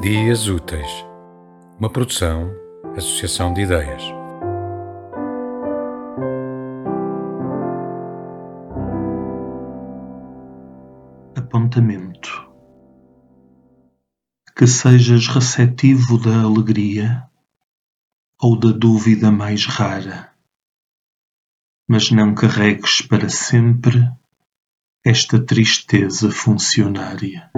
Dias Úteis, uma produção, associação de ideias. Apontamento Que sejas receptivo da alegria ou da dúvida mais rara, mas não carregues para sempre esta tristeza funcionária.